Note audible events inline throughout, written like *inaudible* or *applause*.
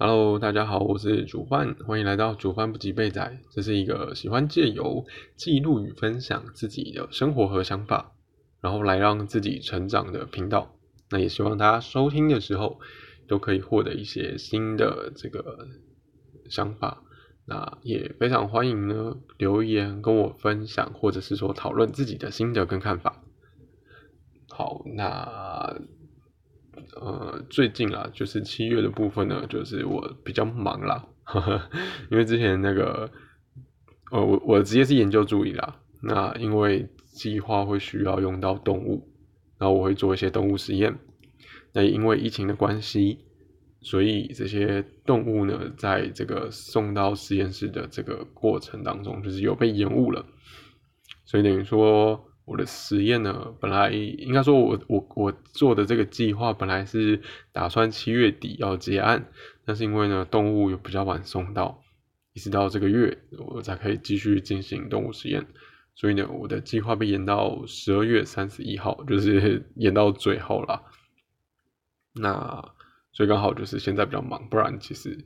Hello，大家好，我是主饭，欢迎来到主饭不及备仔。这是一个喜欢借由记录与分享自己的生活和想法，然后来让自己成长的频道。那也希望大家收听的时候都可以获得一些新的这个想法。那也非常欢迎呢留言跟我分享，或者是说讨论自己的心得跟看法。好，那。呃，最近啊，就是七月的部分呢，就是我比较忙啦，*laughs* 因为之前那个，呃，我我的职业是研究助理啦，那因为计划会需要用到动物，然后我会做一些动物实验，那因为疫情的关系，所以这些动物呢，在这个送到实验室的这个过程当中，就是有被延误了，所以等于说。我的实验呢，本来应该说，我我我做的这个计划本来是打算七月底要结案，但是因为呢动物有比较晚送到，一直到这个月我才可以继续进行动物实验，所以呢我的计划被延到十二月三十一号，就是 *laughs* 延到最后了。那所以刚好就是现在比较忙，不然其实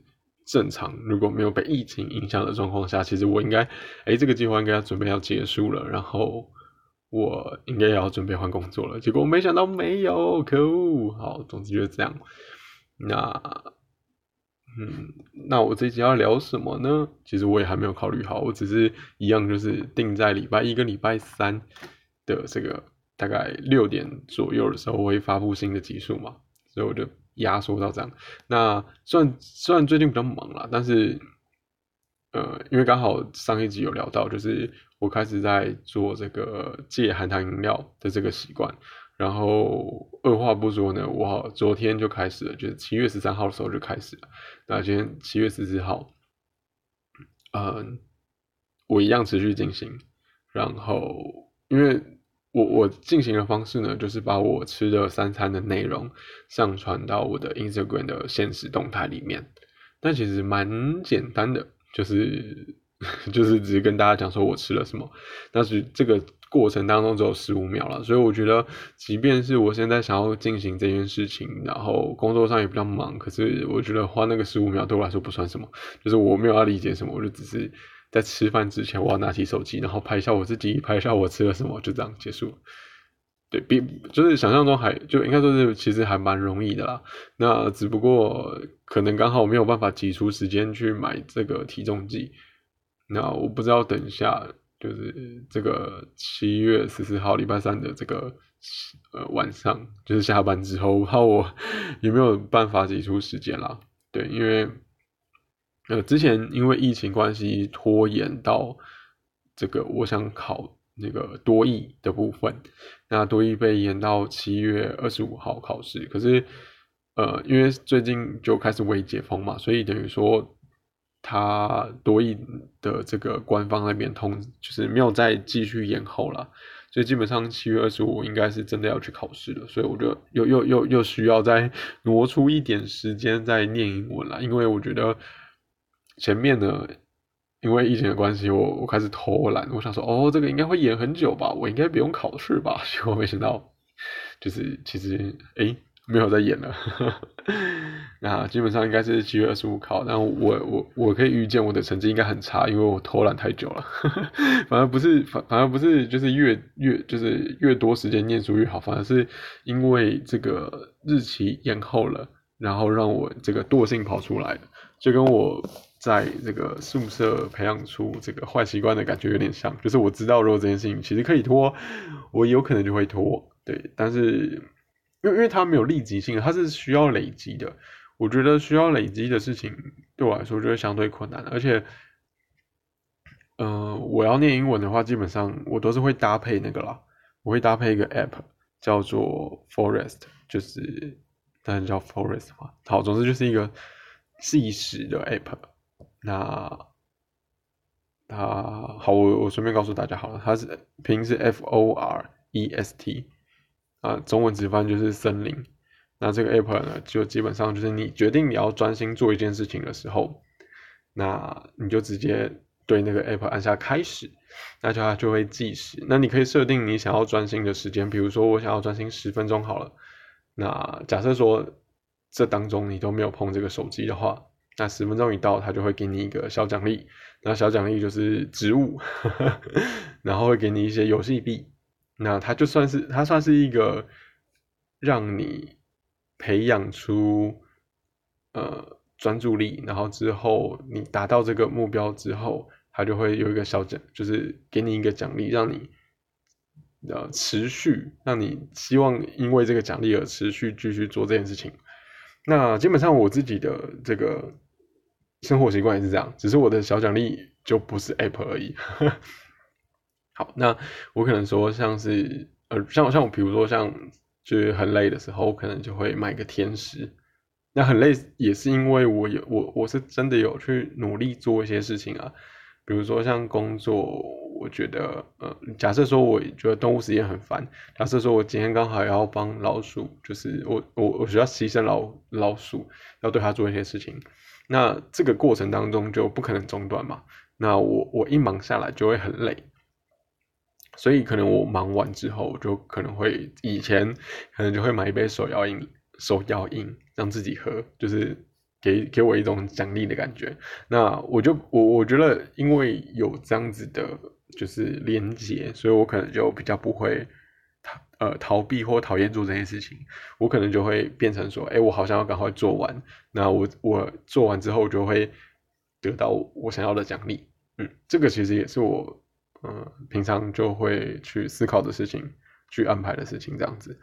正常如果没有被疫情影响的状况下，其实我应该哎这个计划应该要准备要结束了，然后。我应该也要准备换工作了，结果我没想到没有，可恶！好，总之就是这样。那，嗯，那我这集要聊什么呢？其实我也还没有考虑好，我只是一样就是定在礼拜一跟礼拜三的这个大概六点左右的时候会发布新的集数嘛，所以我就压缩到这样。那虽然虽然最近比较忙啦，但是。呃，因为刚好上一集有聊到，就是我开始在做这个戒含糖饮料的这个习惯，然后二话不说呢，我昨天就开始了，就是七月十三号的时候就开始了。那今天七月十四号，嗯，我一样持续进行。然后，因为我我进行的方式呢，就是把我吃的三餐的内容上传到我的 Instagram 的现实动态里面，但其实蛮简单的。就是就是只是跟大家讲说我吃了什么，但是这个过程当中只有十五秒了，所以我觉得，即便是我现在想要进行这件事情，然后工作上也比较忙，可是我觉得花那个十五秒对我来说不算什么，就是我没有要理解什么，我就只是在吃饭之前我要拿起手机，然后拍一下我自己，拍一下我吃了什么，就这样结束。对比就是想象中还就应该说是其实还蛮容易的啦，那只不过可能刚好没有办法挤出时间去买这个体重计，那我不知道等一下就是这个七月十四号礼拜三的这个呃晚上就是下班之后，怕我有没有办法挤出时间啦？对，因为呃之前因为疫情关系拖延到这个我想考。那个多益的部分，那多益被延到七月二十五号考试。可是，呃，因为最近就开始微解封嘛，所以等于说，他多益的这个官方那边通，就是没有再继续延后了。所以基本上七月二十五应该是真的要去考试了。所以我就又又又又需要再挪出一点时间再念英文了，因为我觉得前面呢。因为疫情的关系，我我开始偷懒。我想说，哦，这个应该会演很久吧，我应该不用考试吧？结果没想到，就是其实诶没有在演了。*laughs* 那基本上应该是七月二十五考，但我我我可以预见我的成绩应该很差，因为我偷懒太久了。*laughs* 反而不是反反而不是就是越越就是越多时间念书越好，反而是因为这个日期延后了，然后让我这个惰性跑出来，就跟我。在这个宿舍培养出这个坏习惯的感觉有点像，就是我知道如果这件事情其实可以拖，我有可能就会拖，对。但是因为因为它没有立即性，它是需要累积的。我觉得需要累积的事情对我来说就会相对困难，而且，嗯，我要念英文的话，基本上我都是会搭配那个啦，我会搭配一个 app 叫做 Forest，就是当然叫 Forest 嘛。好，总之就是一个计时的 app。那，它好，我我顺便告诉大家好了，它是拼音是 F O R E S T，啊，中文直翻就是森林。那这个 app 呢，就基本上就是你决定你要专心做一件事情的时候，那你就直接对那个 app 按下开始，那就它就会计时。那你可以设定你想要专心的时间，比如说我想要专心十分钟好了。那假设说这当中你都没有碰这个手机的话。那十分钟一到，他就会给你一个小奖励，那小奖励就是植物，*laughs* 然后会给你一些游戏币。那它就算是它算是一个让你培养出呃专注力，然后之后你达到这个目标之后，它就会有一个小奖，就是给你一个奖励，让你呃持续，让你希望因为这个奖励而持续继续做这件事情。那基本上我自己的这个生活习惯也是这样，只是我的小奖励就不是 App 而已。好，那我可能说像是呃，像像我，比如说像就是很累的时候，我可能就会买个甜食。那很累也是因为我有我我是真的有去努力做一些事情啊，比如说像工作，我觉得呃，假设说我觉得动物实验很烦，假设说我今天刚好要帮老鼠，就是我我我需要牺牲老老鼠，要对它做一些事情，那这个过程当中就不可能中断嘛。那我我一忙下来就会很累。所以可能我忙完之后，就可能会以前可能就会买一杯手摇饮，手摇饮让自己喝，就是给给我一种奖励的感觉。那我就我我觉得，因为有这样子的，就是连接，所以我可能就比较不会逃呃逃避或讨厌做这件事情。我可能就会变成说，哎，我好像要赶快做完。那我我做完之后，就会得到我想要的奖励。嗯，这个其实也是我。嗯，平常就会去思考的事情，去安排的事情，这样子。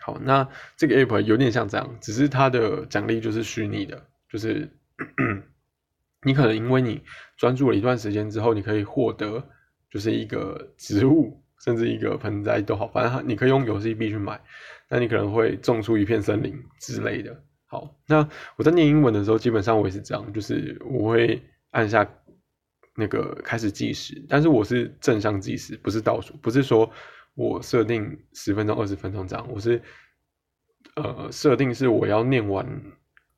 好，那这个 app 有点像这样，只是它的奖励就是虚拟的，就是 *clears throat* 你可能因为你专注了一段时间之后，你可以获得就是一个植物，甚至一个盆栽都好，反正你可以用游戏币去买，那你可能会种出一片森林之类的。好，那我在念英文的时候，基本上我也是这样，就是我会按下。那个开始计时，但是我是正向计时，不是倒数，不是说我设定十分钟、二十分钟这样，我是呃设定是我要念完，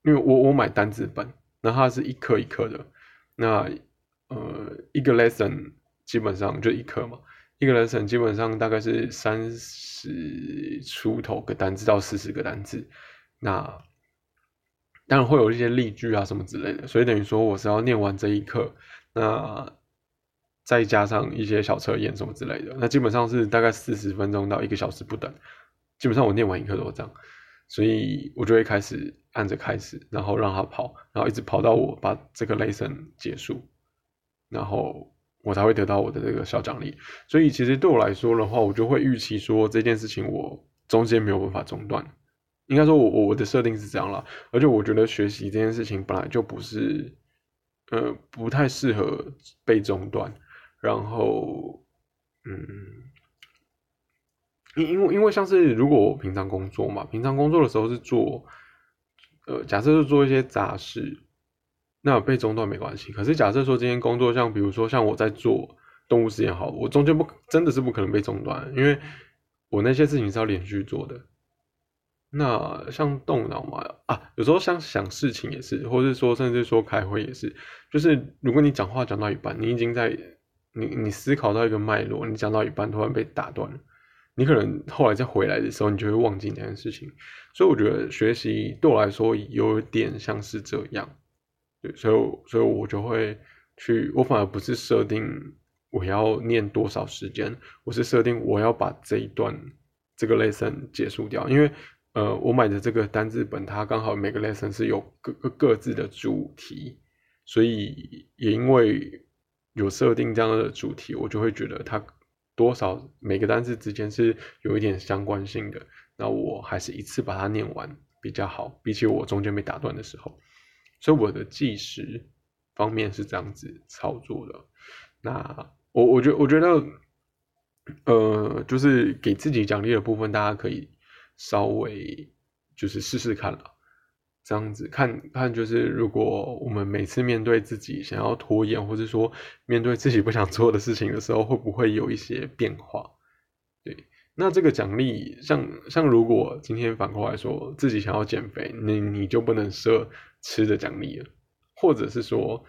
因为我我买单字本，那它是一课一课的，那呃一个 lesson 基本上就一课嘛，一个 lesson 基本上大概是三十出头个单字到四十个单字，那当然会有一些例句啊什么之类的，所以等于说我是要念完这一课。那再加上一些小测验什么之类的，那基本上是大概四十分钟到一个小时不等。基本上我念完一课都这样，所以我就会开始按着开始，然后让它跑，然后一直跑到我把这个 lesson 结束，然后我才会得到我的这个小奖励。所以其实对我来说的话，我就会预期说这件事情我中间没有办法中断。应该说我我的设定是这样了，而且我觉得学习这件事情本来就不是。呃，不太适合被中断，然后，嗯，因因为因为像是如果我平常工作嘛，平常工作的时候是做，呃，假设是做一些杂事，那被中断没关系。可是假设说今天工作像比如说像我在做动物实验，好，我中间不真的是不可能被中断，因为我那些事情是要连续做的。那像动脑嘛啊，有时候像想事情也是，或者说甚至说开会也是，就是如果你讲话讲到一半，你已经在你你思考到一个脉络，你讲到一半突然被打断了，你可能后来再回来的时候，你就会忘记那件事情。所以我觉得学习对我来说有点像是这样，对，所以所以我就会去，我反而不是设定我要念多少时间，我是设定我要把这一段这个 lesson 结束掉，因为。呃，我买的这个单字本，它刚好每个 lesson 是有各各各自的主题，所以也因为有设定这样的主题，我就会觉得它多少每个单字之间是有一点相关性的。那我还是一次把它念完比较好，比起我中间被打断的时候。所以我的计时方面是这样子操作的。那我我觉我觉得，呃，就是给自己奖励的部分，大家可以。稍微就是试试看了，这样子看看，就是如果我们每次面对自己想要拖延，或者说面对自己不想做的事情的时候，会不会有一些变化？对，那这个奖励，像像如果今天反过来说，自己想要减肥，你你就不能设吃的奖励了，或者是说，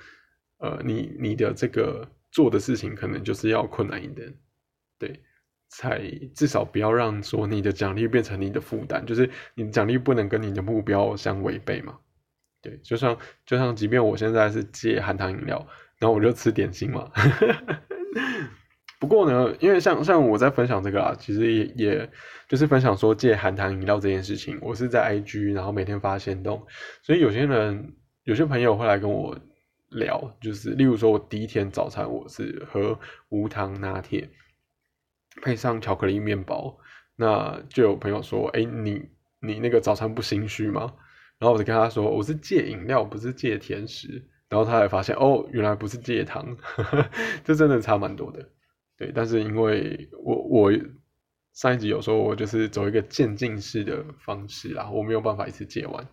呃，你你的这个做的事情可能就是要困难一点，对。才至少不要让说你的奖励变成你的负担，就是你的奖励不能跟你的目标相违背嘛。对，就像就像，即便我现在是戒含糖饮料，然后我就吃点心嘛。*laughs* 不过呢，因为像像我在分享这个啊，其实也也就是分享说戒含糖饮料这件事情，我是在 IG，然后每天发现动，所以有些人有些朋友会来跟我聊，就是例如说我第一天早餐我是喝无糖拿铁，配上巧克力面包，那就有朋友说，哎，你你那个早餐不心虚吗？然后我就跟他说，我是戒饮料，不是戒甜食。然后他才发现，哦，原来不是戒糖，*laughs* 这真的差蛮多的。对，但是因为我我上一集有说，我就是走一个渐进式的方式啦，我没有办法一次戒完。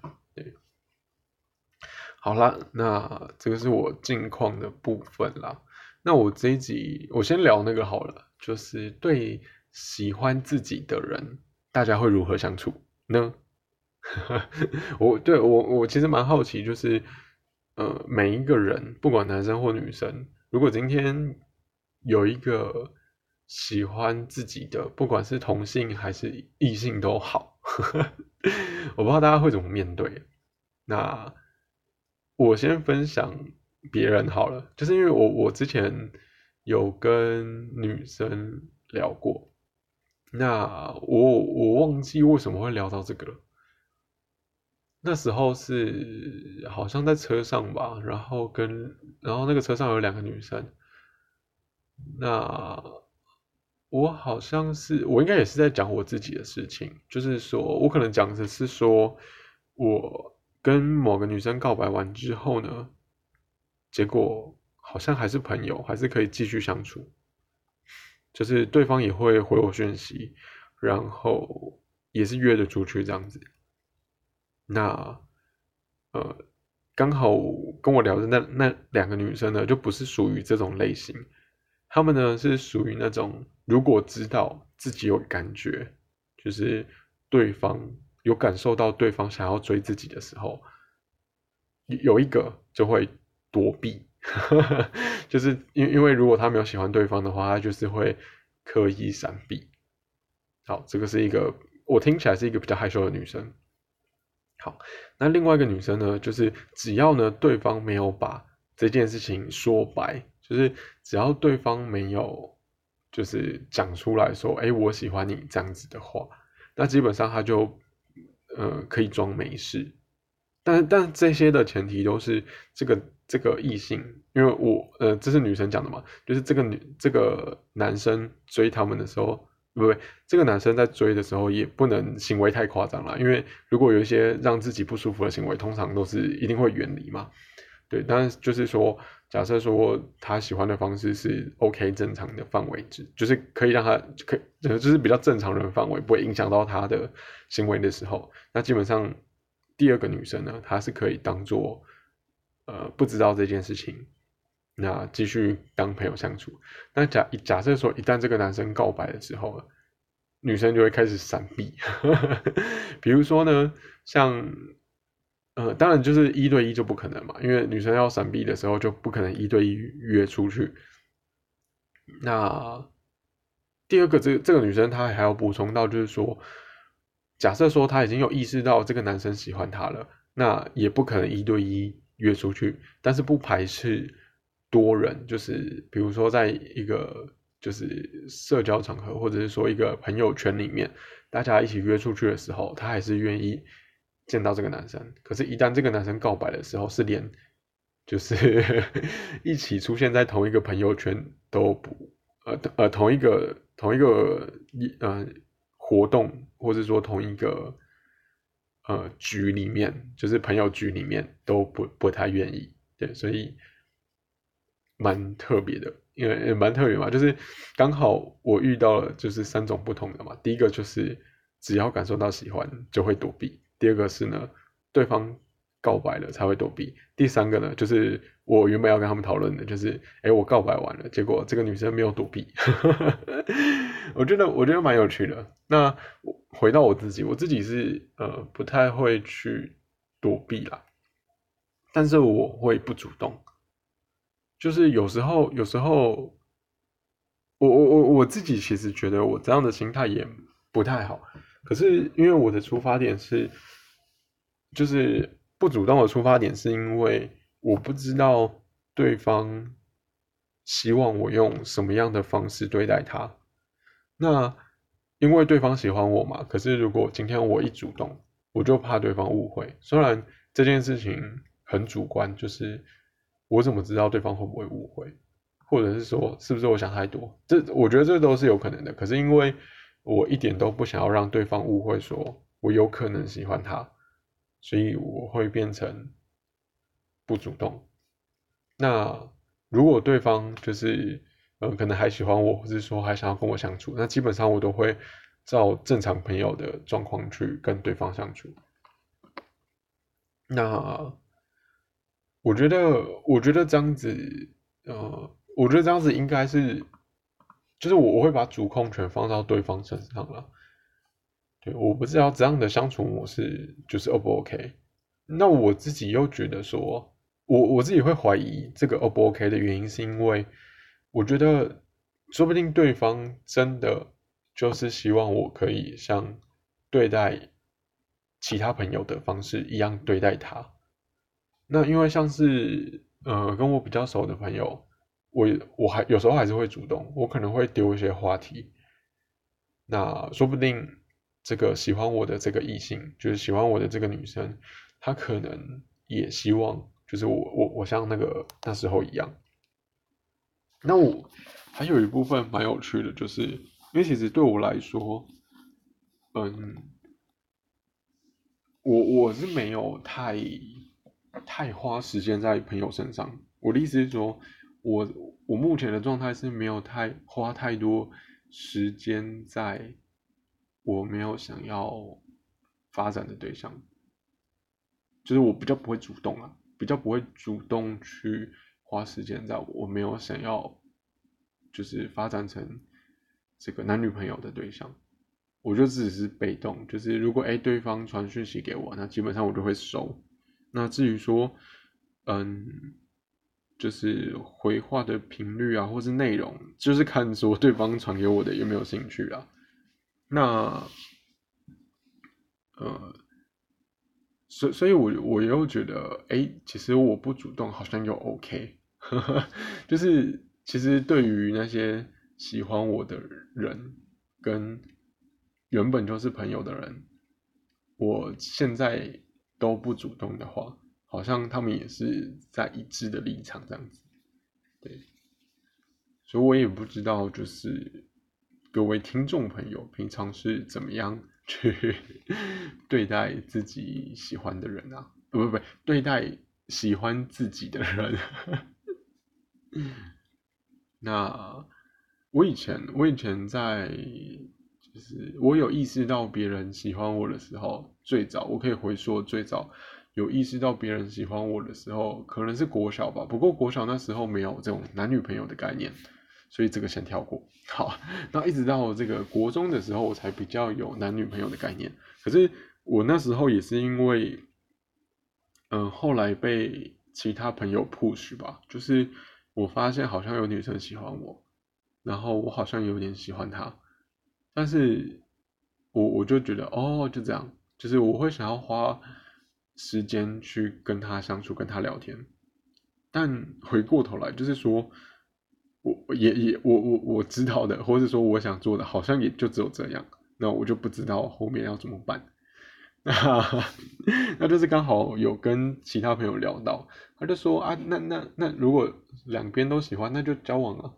好啦，那这个是我近况的部分啦。那我这一集我先聊那个好了，就是对喜欢自己的人，大家会如何相处呢？*laughs* 我对我我其实蛮好奇，就是呃，每一个人，不管男生或女生，如果今天有一个喜欢自己的，不管是同性还是异性都好，*laughs* 我不知道大家会怎么面对。那我先分享别人好了，就是因为我我之前有跟女生聊过，那我我忘记为什么会聊到这个了。那时候是好像在车上吧，然后跟然后那个车上有两个女生，那我好像是我应该也是在讲我自己的事情，就是说我可能讲的是说我跟某个女生告白完之后呢，结果好像还是朋友，还是可以继续相处，就是对方也会回我讯息，然后也是约着出去这样子。那，呃，刚好跟我聊的那那两个女生呢，就不是属于这种类型。她们呢是属于那种，如果知道自己有感觉，就是对方有感受到对方想要追自己的时候，有一个就会躲避，*laughs* 就是因因为如果他没有喜欢对方的话，他就是会刻意闪避。好，这个是一个我听起来是一个比较害羞的女生。好，那另外一个女生呢，就是只要呢对方没有把这件事情说白，就是只要对方没有就是讲出来说，哎，我喜欢你这样子的话，那基本上他就呃可以装没事。但但这些的前提都是这个这个异性，因为我呃这是女生讲的嘛，就是这个女这个男生追他们的时候。不不，这个男生在追的时候也不能行为太夸张了，因为如果有一些让自己不舒服的行为，通常都是一定会远离嘛。对，但是就是说，假设说他喜欢的方式是 OK 正常的范围之，就是可以让他可就是比较正常人范围，不会影响到他的行为的时候，那基本上第二个女生呢，她是可以当做呃不知道这件事情。那继续当朋友相处。那假假设说，一旦这个男生告白的时候，女生就会开始闪避。*laughs* 比如说呢，像呃，当然就是一对一就不可能嘛，因为女生要闪避的时候就不可能一对一约出去。那第二个，这这个女生她还要补充到，就是说，假设说她已经有意识到这个男生喜欢她了，那也不可能一对一约出去，但是不排斥。多人就是，比如说在一个就是社交场合，或者是说一个朋友圈里面，大家一起约出去的时候，她还是愿意见到这个男生。可是，一旦这个男生告白的时候，是连就是 *laughs* 一起出现在同一个朋友圈都不呃呃同一个同一个一呃活动，或者说同一个呃局里面，就是朋友局里面都不不太愿意。对，所以。蛮特别的，因为也蛮特别嘛，就是刚好我遇到了就是三种不同的嘛。第一个就是只要感受到喜欢就会躲避；第二个是呢，对方告白了才会躲避；第三个呢，就是我原本要跟他们讨论的，就是哎，我告白完了，结果这个女生没有躲避。*laughs* 我觉得我觉得蛮有趣的。那回到我自己，我自己是呃不太会去躲避啦，但是我会不主动。就是有时候，有时候，我我我我自己其实觉得我这样的心态也不太好。可是因为我的出发点是，就是不主动的出发点是因为我不知道对方希望我用什么样的方式对待他。那因为对方喜欢我嘛，可是如果今天我一主动，我就怕对方误会。虽然这件事情很主观，就是我怎么知道对方会不会误会，或者是说是不是我想太多？这我觉得这都是有可能的。可是因为我一点都不想要让对方误会，说我有可能喜欢他。所以我会变成不主动。那如果对方就是呃可能还喜欢我，或者说还想要跟我相处，那基本上我都会照正常朋友的状况去跟对方相处。那我觉得，我觉得这样子，呃，我觉得这样子应该是，就是我我会把主控权放到对方身上了。对，我不知道这样的相处模式就是 O 不 OK。那我自己又觉得说，我我自己会怀疑这个 O 不 OK 的原因，是因为我觉得说不定对方真的就是希望我可以像对待其他朋友的方式一样对待他。那因为像是呃跟我比较熟的朋友，我我还有时候还是会主动，我可能会丢一些话题。那说不定。这个喜欢我的这个异性，就是喜欢我的这个女生，她可能也希望，就是我我我像那个那时候一样。那我还有一部分蛮有趣的，就是因为其实对我来说，嗯，我我是没有太太花时间在朋友身上。我的意思是说，我我目前的状态是没有太花太多时间在。我没有想要发展的对象，就是我比较不会主动啊，比较不会主动去花时间在我没有想要，就是发展成这个男女朋友的对象，我就只是被动，就是如果哎对方传讯息给我，那基本上我就会收。那至于说，嗯，就是回话的频率啊，或是内容，就是看说对方传给我的有没有兴趣啊。那，呃，所所以，我我又觉得，哎，其实我不主动好像又 OK，*laughs* 就是其实对于那些喜欢我的人跟原本就是朋友的人，我现在都不主动的话，好像他们也是在一致的立场这样子，对，所以我也不知道就是。各位听众朋友，平常是怎么样去 *laughs* 对待自己喜欢的人啊？不不不，对待喜欢自己的人。*laughs* 那我以前，我以前在，就是我有意识到别人喜欢我的时候，最早我可以回溯，最早有意识到别人喜欢我的时候，可能是国小吧。不过国小那时候没有这种男女朋友的概念。所以这个先跳过。好，那一直到这个国中的时候，我才比较有男女朋友的概念。可是我那时候也是因为，嗯，后来被其他朋友 push 吧，就是我发现好像有女生喜欢我，然后我好像有点喜欢她，但是我我就觉得哦，就这样，就是我会想要花时间去跟她相处，跟她聊天。但回过头来，就是说。我也也我我我知道的，或者说我想做的，好像也就只有这样。那我就不知道后面要怎么办。*laughs* 那那就是刚好有跟其他朋友聊到，他就说啊，那那那如果两边都喜欢，那就交往了。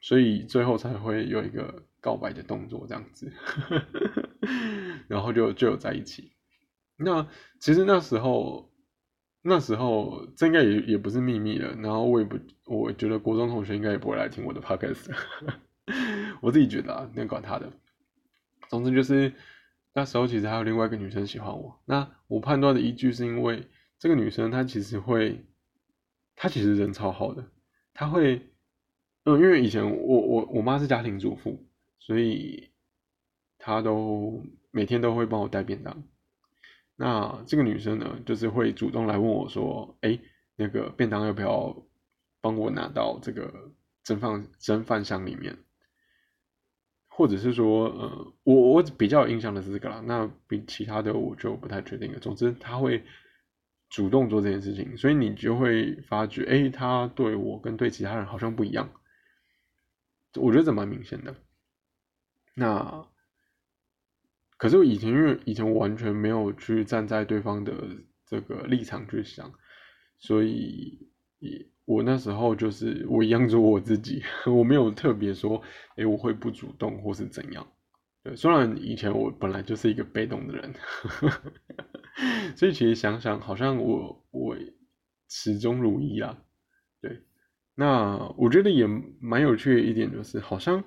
所以最后才会有一个告白的动作这样子，*laughs* 然后就就有在一起。那其实那时候。那时候这应该也也不是秘密了，然后我也不，我觉得国中同学应该也不会来听我的 podcast，*laughs* 我自己觉得啊，那管他的。总之就是那时候其实还有另外一个女生喜欢我，那我判断的依据是因为这个女生她其实会，她其实人超好的，她会，嗯，因为以前我我我妈是家庭主妇，所以她都每天都会帮我带便当。那这个女生呢，就是会主动来问我说：“哎，那个便当要不要帮我拿到这个蒸饭蒸饭箱里面？”或者是说，呃，我我比较有印象的是这个啦。那比其他的我就不太确定了。总之，他会主动做这件事情，所以你就会发觉，哎，他对我跟对其他人好像不一样。我觉得这蛮明显的。那可是我以前因为以前我完全没有去站在对方的这个立场去想，所以我那时候就是我一样做我自己，*laughs* 我没有特别说，哎，我会不主动或是怎样。对，虽然以前我本来就是一个被动的人，*laughs* 所以其实想想，好像我我始终如一啊。对，那我觉得也蛮有趣的一点就是，好像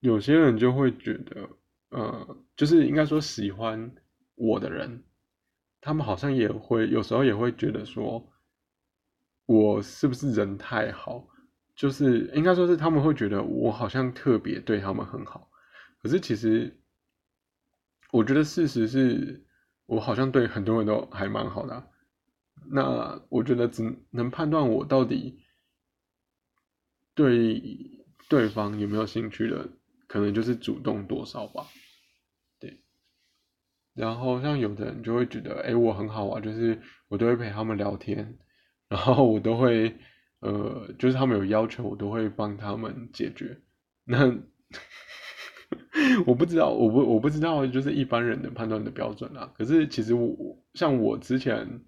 有些人就会觉得，呃，就是应该说喜欢我的人，他们好像也会有时候也会觉得说，我是不是人太好？就是应该说是他们会觉得我好像特别对他们很好。可是其实，我觉得事实是我好像对很多人都还蛮好的。那我觉得只能判断我到底对对方有没有兴趣的，可能就是主动多少吧。然后像有的人就会觉得，哎，我很好啊，就是我都会陪他们聊天，然后我都会，呃，就是他们有要求，我都会帮他们解决。那。*laughs* 我不知道，我不我不知道，就是一般人的判断的标准啊。可是其实我像我之前，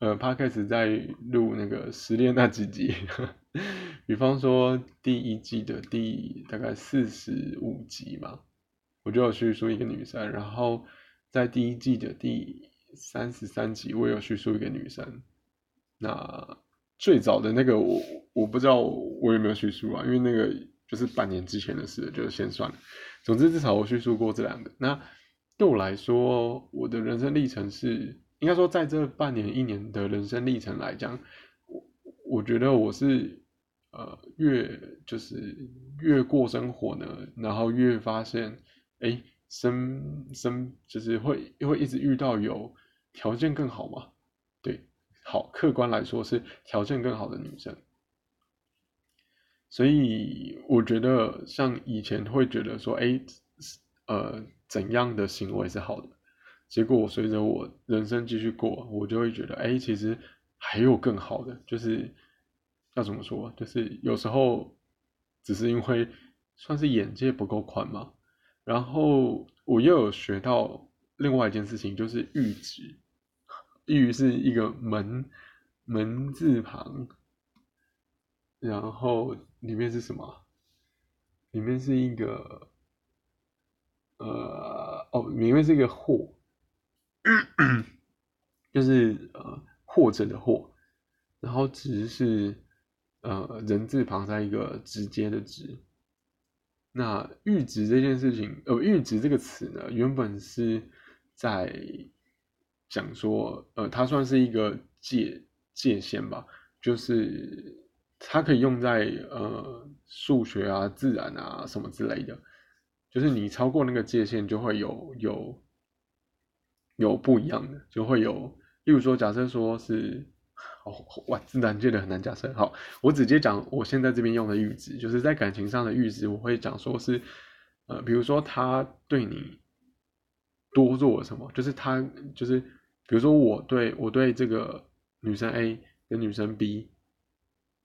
呃 p 开始在录那个失恋那几集，比方说第一季的第大概四十五集嘛，我就有叙述一个女生，然后在第一季的第三十三集，我有叙述一个女生。那最早的那个我我不知道我有没有叙述啊，因为那个。就是半年之前的事，就先算了。总之，至少我叙述过这两个。那对我来说，我的人生历程是，应该说，在这半年、一年的人生历程来讲，我我觉得我是，呃，越就是越过生活呢，然后越发现，哎，生生就是会会一直遇到有条件更好嘛？对，好，客观来说是条件更好的女生。所以我觉得，像以前会觉得说，哎，呃，怎样的行为是好的？结果我随着我人生继续过，我就会觉得，哎，其实还有更好的。就是要怎么说？就是有时候只是因为算是眼界不够宽嘛。然后我又有学到另外一件事情，就是玉值。玉是一个门门字旁。然后里面是什么？里面是一个，呃，哦，里面是一个“或”，就是呃“或者”的“或”，然后“直”是呃人字旁加一个直接的“直”。那“阈值”这件事情，呃，“阈值”这个词呢，原本是在讲说，呃，它算是一个界界限吧，就是。它可以用在呃数学啊、自然啊什么之类的，就是你超过那个界限，就会有有有不一样的，就会有，例如说，假设说是哦哇，自然界的很难假设。好，我直接讲我现在这边用的阈值，就是在感情上的阈值，我会讲说是呃，比如说他对你多做了什么，就是他就是比如说我对我对这个女生 A 跟女生 B。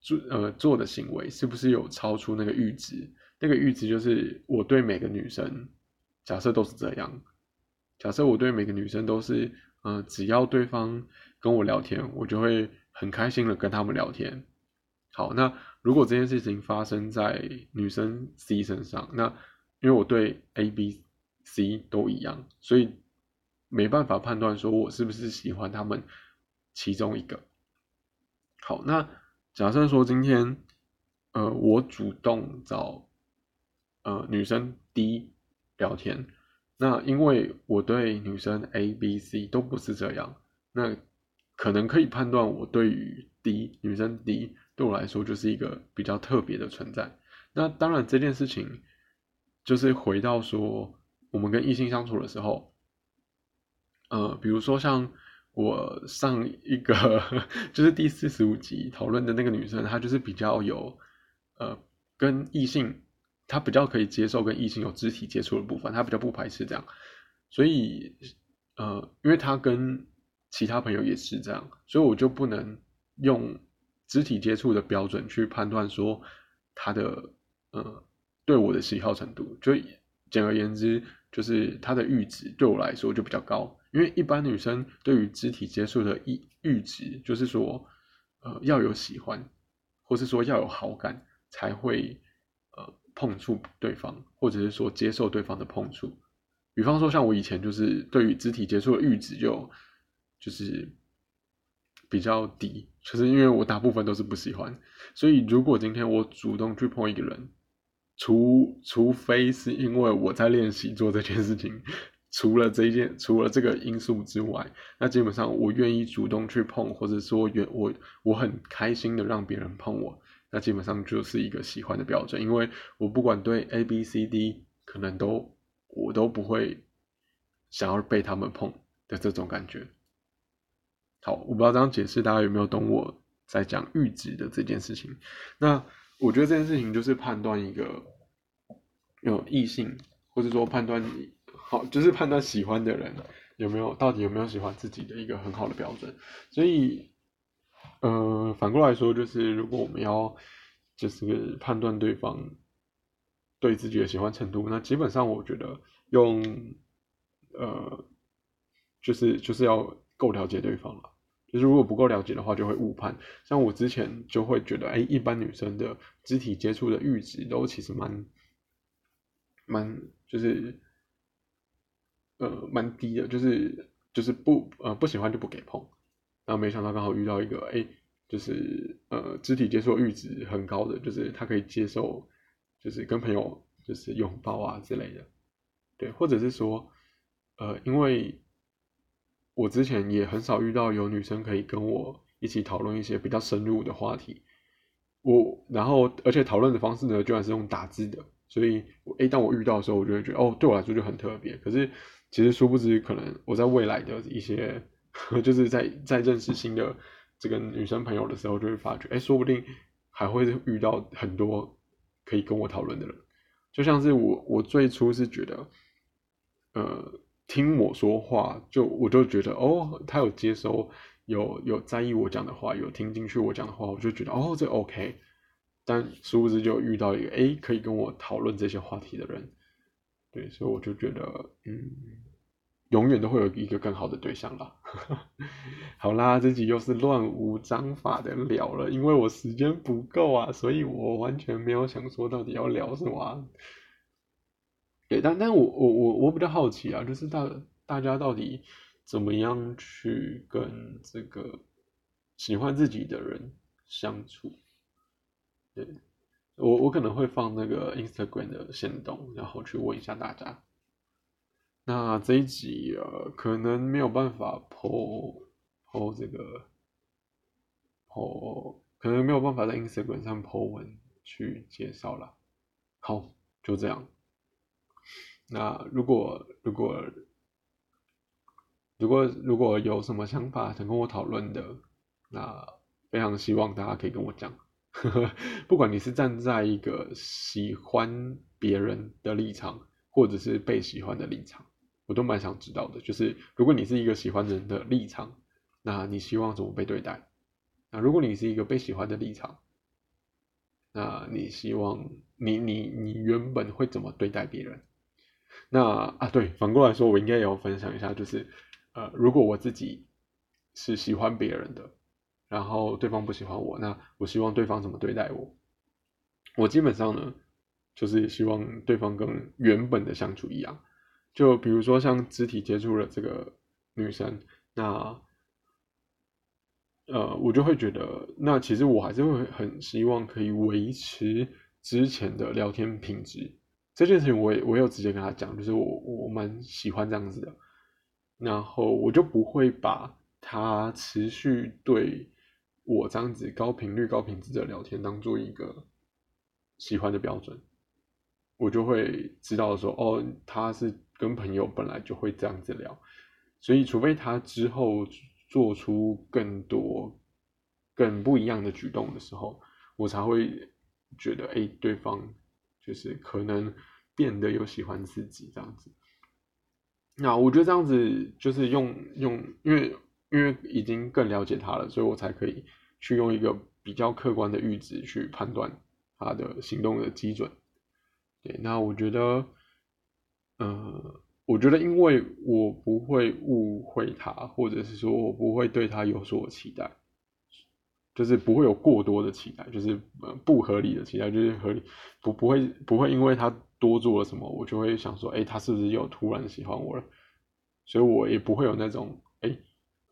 做呃做的行为是不是有超出那个阈值？那个阈值就是我对每个女生，假设都是这样，假设我对每个女生都是，呃，只要对方跟我聊天，我就会很开心的跟他们聊天。好，那如果这件事情发生在女生 C 身上，那因为我对 A、B、C 都一样，所以没办法判断说我是不是喜欢他们其中一个。好，那。假设说今天，呃，我主动找呃女生 D 聊天，那因为我对女生 A、B、C 都不是这样，那可能可以判断我对于 D 女生 D 对我来说就是一个比较特别的存在。那当然这件事情就是回到说我们跟异性相处的时候，呃，比如说像。我上一个就是第四十五集讨论的那个女生，她就是比较有呃跟异性，她比较可以接受跟异性有肢体接触的部分，她比较不排斥这样，所以呃，因为她跟其他朋友也是这样，所以我就不能用肢体接触的标准去判断说他的呃对我的喜好程度。就简而言之，就是他的阈值对我来说就比较高，因为一般女生对于肢体接触的阈阈值，就是说呃要有喜欢，或是说要有好感才会呃碰触对方，或者是说接受对方的碰触。比方说像我以前就是对于肢体接触的阈值就。就是比较低，就是因为我大部分都是不喜欢，所以如果今天我主动去碰一个人，除除非是因为我在练习做这件事情，除了这一件，除了这个因素之外，那基本上我愿意主动去碰，或者说愿我我很开心的让别人碰我，那基本上就是一个喜欢的标准，因为我不管对 A B C D 可能都我都不会想要被他们碰的这种感觉。好，我不知道这样解释大家有没有懂我在讲阈值的这件事情。那我觉得这件事情就是判断一个有异性，或者说判断好，就是判断喜欢的人有没有到底有没有喜欢自己的一个很好的标准。所以，呃，反过来说，就是如果我们要就是判断对方对自己的喜欢程度，那基本上我觉得用呃，就是就是要。够了解对方了，就是如果不够了解的话，就会误判。像我之前就会觉得，哎，一般女生的肢体接触的阈值都其实蛮蛮，就是呃蛮低的，就是就是不呃不喜欢就不给碰。然后没想到刚好遇到一个，哎，就是呃肢体接触阈值很高的，就是他可以接受，就是跟朋友就是拥抱啊之类的，对，或者是说呃因为。我之前也很少遇到有女生可以跟我一起讨论一些比较深入的话题，我然后而且讨论的方式呢，居然是用打字的，所以诶，当我遇到的时候，我就会觉得哦，对我来说就很特别。可是其实殊不知，可能我在未来的一些，*laughs* 就是在在认识新的这个女生朋友的时候，就会发觉，哎，说不定还会遇到很多可以跟我讨论的人。就像是我，我最初是觉得，呃。听我说话，就我就觉得哦，他有接收，有有在意我讲的话，有听进去我讲的话，我就觉得哦，这 OK。但殊不知就遇到一个哎，可以跟我讨论这些话题的人，对，所以我就觉得嗯，永远都会有一个更好的对象了。*laughs* 好啦，这集又是乱无章法的聊了，因为我时间不够啊，所以我完全没有想说到底要聊什么。对，但但我我我我比较好奇啊，就是大大家到底怎么样去跟这个喜欢自己的人相处？对我我可能会放那个 Instagram 的线动，然后去问一下大家。那这一集呃，可能没有办法 po po 这个 po，可能没有办法在 Instagram 上 po 文去介绍了。好，就这样。那如果如果如果如果有什么想法想跟我讨论的，那非常希望大家可以跟我讲。*laughs* 不管你是站在一个喜欢别人的立场，或者是被喜欢的立场，我都蛮想知道的。就是如果你是一个喜欢人的立场，那你希望怎么被对待？那如果你是一个被喜欢的立场，那你希望你你你原本会怎么对待别人？那啊，对，反过来说，我应该也要分享一下，就是，呃，如果我自己是喜欢别人的，然后对方不喜欢我，那我希望对方怎么对待我？我基本上呢，就是希望对方跟原本的相处一样，就比如说像肢体接触了这个女生，那，呃，我就会觉得，那其实我还是会很希望可以维持之前的聊天品质。这件事情我也我有直接跟他讲，就是我我蛮喜欢这样子的，然后我就不会把他持续对我这样子高频率高品质的聊天当做一个喜欢的标准，我就会知道说哦，他是跟朋友本来就会这样子聊，所以除非他之后做出更多更不一样的举动的时候，我才会觉得哎，对方。就是可能变得有喜欢自己这样子，那我觉得这样子就是用用，因为因为已经更了解他了，所以我才可以去用一个比较客观的阈值去判断他的行动的基准。对，那我觉得，呃，我觉得因为我不会误会他，或者是说我不会对他有所期待，就是不会有过多的期待，就是呃不合理的期待，就是合理不不会不会因为他多做了什么，我就会想说，哎，他是不是又突然喜欢我了？所以我也不会有那种，哎。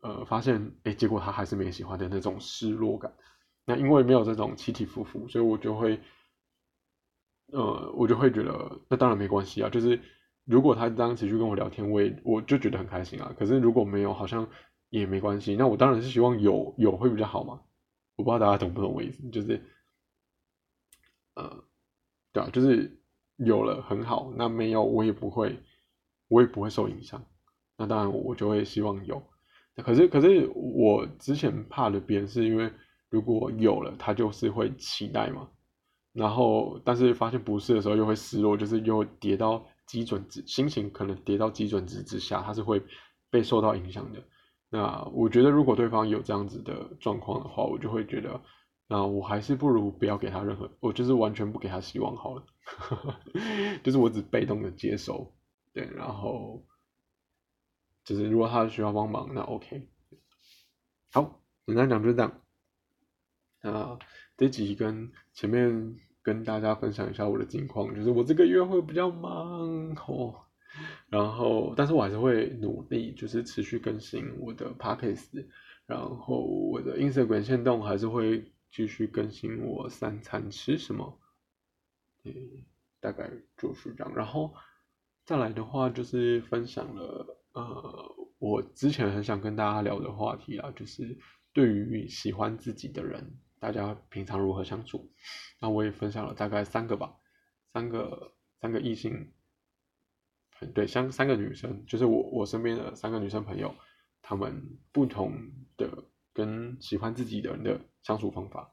呃，发现哎，结果他还是没喜欢的那种失落感。那因为没有这种起起伏伏，所以我就会，呃，我就会觉得那当然没关系啊。就是如果他当时去跟我聊天，我也我就觉得很开心啊。可是如果没有，好像也没关系。那我当然是希望有有会比较好嘛。我不知道大家懂不懂我意思，就是，呃，对啊，就是有了很好，那没有我也不会，我也不会受影响。那当然我就会希望有。可是，可是我之前怕的边是因为如果有了，他就是会期待嘛，然后但是发现不是的时候又会失落，就是又跌到基准值，心情可能跌到基准值之下，他是会被受到影响的。那我觉得如果对方有这样子的状况的话，我就会觉得，那我还是不如不要给他任何，我就是完全不给他希望好了，*laughs* 就是我只被动的接受，对，然后。就是如果他需要帮忙，那 OK。好，简单讲就是这样。那这集跟前面跟大家分享一下我的近况，就是我这个月会比较忙哦。然后，但是我还是会努力，就是持续更新我的 Podcast，然后我的 Instagram 线动还是会继续更新我三餐吃什么。嗯，大概就是这样。然后再来的话，就是分享了。呃，我之前很想跟大家聊的话题啊，就是对于喜欢自己的人，大家平常如何相处？那我也分享了大概三个吧，三个三个异性，对，像三个女生，就是我我身边的三个女生朋友，她们不同的跟喜欢自己的人的相处方法。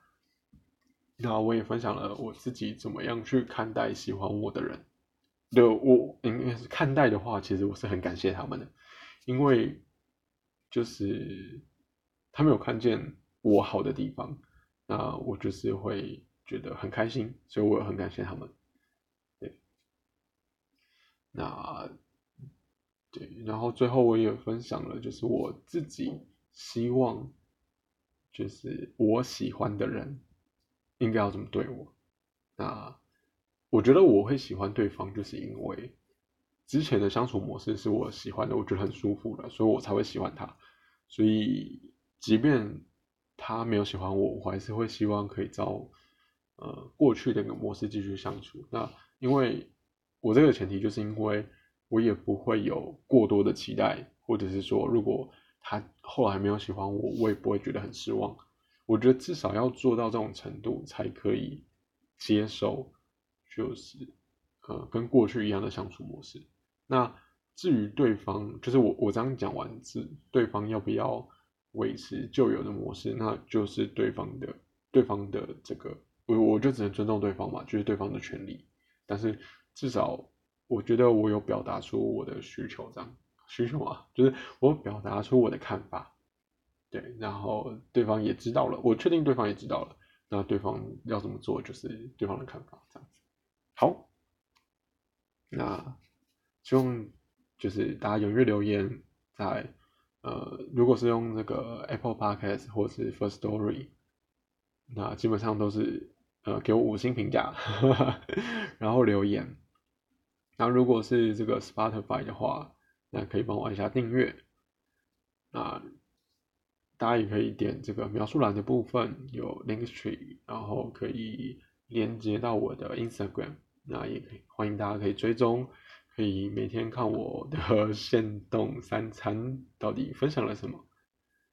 那我也分享了我自己怎么样去看待喜欢我的人。对我应该是看待的话，其实我是很感谢他们的，因为就是他们有看见我好的地方，那我就是会觉得很开心，所以我很感谢他们。那对，然后最后我也分享了，就是我自己希望，就是我喜欢的人应该要怎么对我，那。我觉得我会喜欢对方，就是因为之前的相处模式是我喜欢的，我觉得很舒服的，所以我才会喜欢他。所以，即便他没有喜欢我，我还是会希望可以照呃过去的一个模式继续相处。那因为我这个前提，就是因为我也不会有过多的期待，或者是说，如果他后来没有喜欢我，我也不会觉得很失望。我觉得至少要做到这种程度，才可以接受。就是，呃，跟过去一样的相处模式。那至于对方，就是我我这样讲完，是对方要不要维持旧有的模式，那就是对方的对方的这个，我我就只能尊重对方嘛，就是对方的权利。但是至少我觉得我有表达出我的需求，这样需求啊，就是我表达出我的看法，对，然后对方也知道了，我确定对方也知道了，那对方要怎么做，就是对方的看法，这样子。好，那希望就是大家踊跃留言，在呃，如果是用这个 Apple Podcast 或是 First Story，那基本上都是呃给我五星评价，*laughs* 然后留言。那如果是这个 Spotify 的话，那可以帮我按下订阅。那大家也可以点这个描述栏的部分有 Link Tree，然后可以连接到我的 Instagram。那也可以欢迎大家可以追踪，可以每天看我的 *laughs* 现动三餐到底分享了什么。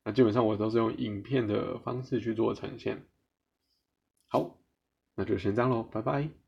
那基本上我都是用影片的方式去做呈现。好，那就先这样喽，拜拜。